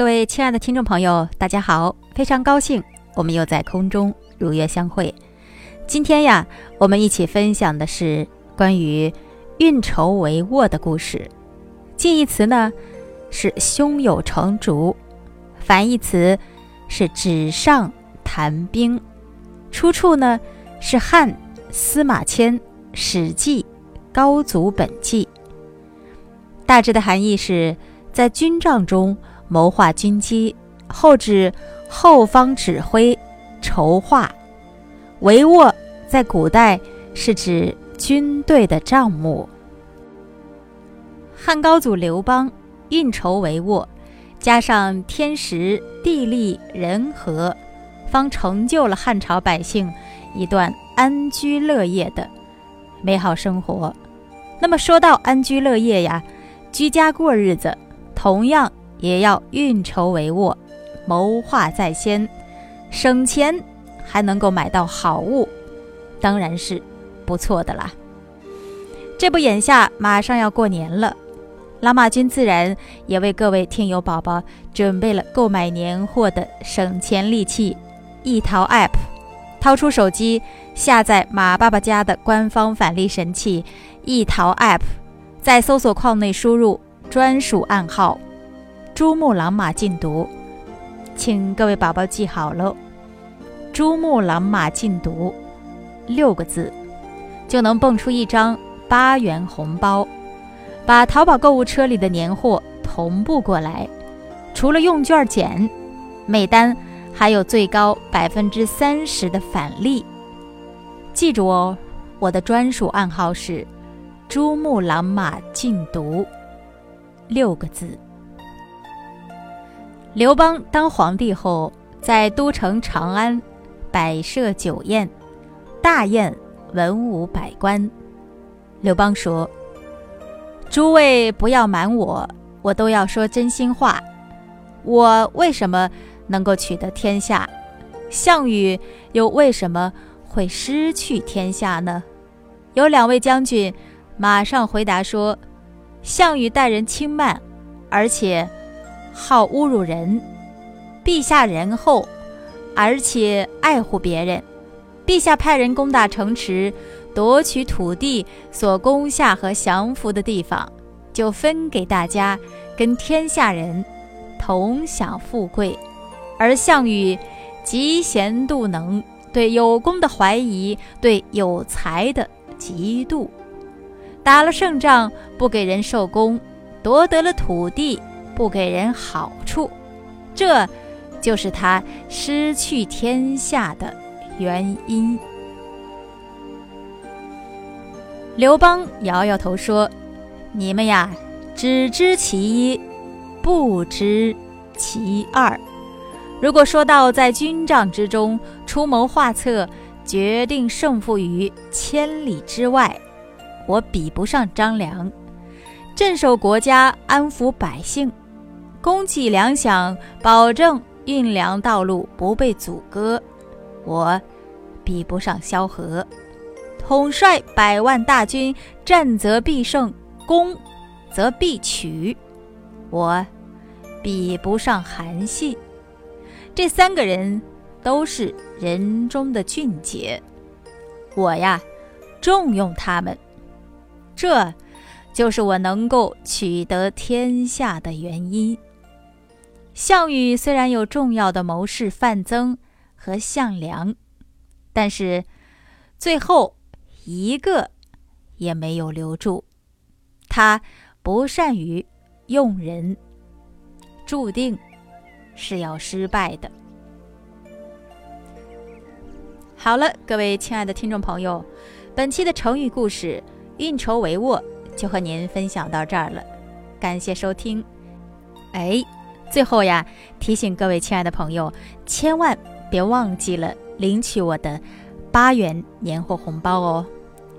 各位亲爱的听众朋友，大家好！非常高兴我们又在空中如约相会。今天呀，我们一起分享的是关于运筹帷幄的故事。近义词呢是胸有成竹，反义词是纸上谈兵。出处呢是汉司马迁《史记·高祖本纪》。大致的含义是在军帐中。谋划军机，后指后方指挥、筹划。帷幄在古代是指军队的账目。汉高祖刘邦运筹帷幄，加上天时地利人和，方成就了汉朝百姓一段安居乐业的美好生活。那么说到安居乐业呀，居家过日子，同样。也要运筹帷幄，谋划在先，省钱还能够买到好物，当然是不错的啦。这不，眼下马上要过年了，老马君自然也为各位听友宝宝准备了购买年货的省钱利器——易淘 App。掏出手机，下载马爸爸家的官方返利神器易淘 App，在搜索框内输入专属暗号。珠穆朗玛禁毒，请各位宝宝记好喽。珠穆朗玛禁毒六个字，就能蹦出一张八元红包，把淘宝购物车里的年货同步过来。除了用券减，每单还有最高百分之三十的返利。记住哦，我的专属暗号是珠穆朗玛禁毒六个字。刘邦当皇帝后，在都城长安摆设酒宴，大宴文武百官。刘邦说：“诸位不要瞒我，我都要说真心话。我为什么能够取得天下？项羽又为什么会失去天下呢？”有两位将军马上回答说：“项羽待人轻慢，而且……”好侮辱人，陛下仁厚，而且爱护别人。陛下派人攻打城池，夺取土地，所攻下和降服的地方，就分给大家，跟天下人同享富贵。而项羽嫉贤妒能，对有功的怀疑，对有才的嫉妒，打了胜仗不给人受功，夺得了土地。不给人好处，这就是他失去天下的原因。刘邦摇摇头说：“你们呀，只知其一，不知其二。如果说到在军帐之中出谋划策，决定胜负于千里之外，我比不上张良；镇守国家，安抚百姓。”供给粮饷，保证运粮道路不被阻隔，我比不上萧何；统帅百万大军，战则必胜，攻则必取，我比不上韩信。这三个人都是人中的俊杰，我呀重用他们，这就是我能够取得天下的原因。项羽虽然有重要的谋士范增和项梁，但是最后一个也没有留住。他不善于用人，注定是要失败的。好了，各位亲爱的听众朋友，本期的成语故事“运筹帷幄”就和您分享到这儿了，感谢收听。哎。最后呀，提醒各位亲爱的朋友，千万别忘记了领取我的八元年货红包哦！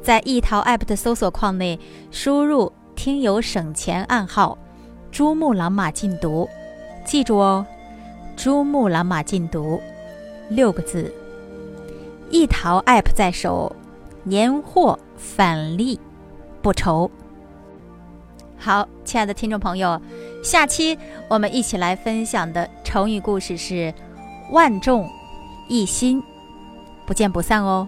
在易淘 App 的搜索框内输入“听友省钱暗号”，珠穆朗玛禁毒，记住哦，珠穆朗玛禁毒六个字。易淘 App 在手，年货返利不愁。好，亲爱的听众朋友。下期我们一起来分享的成语故事是“万众一心”，不见不散哦。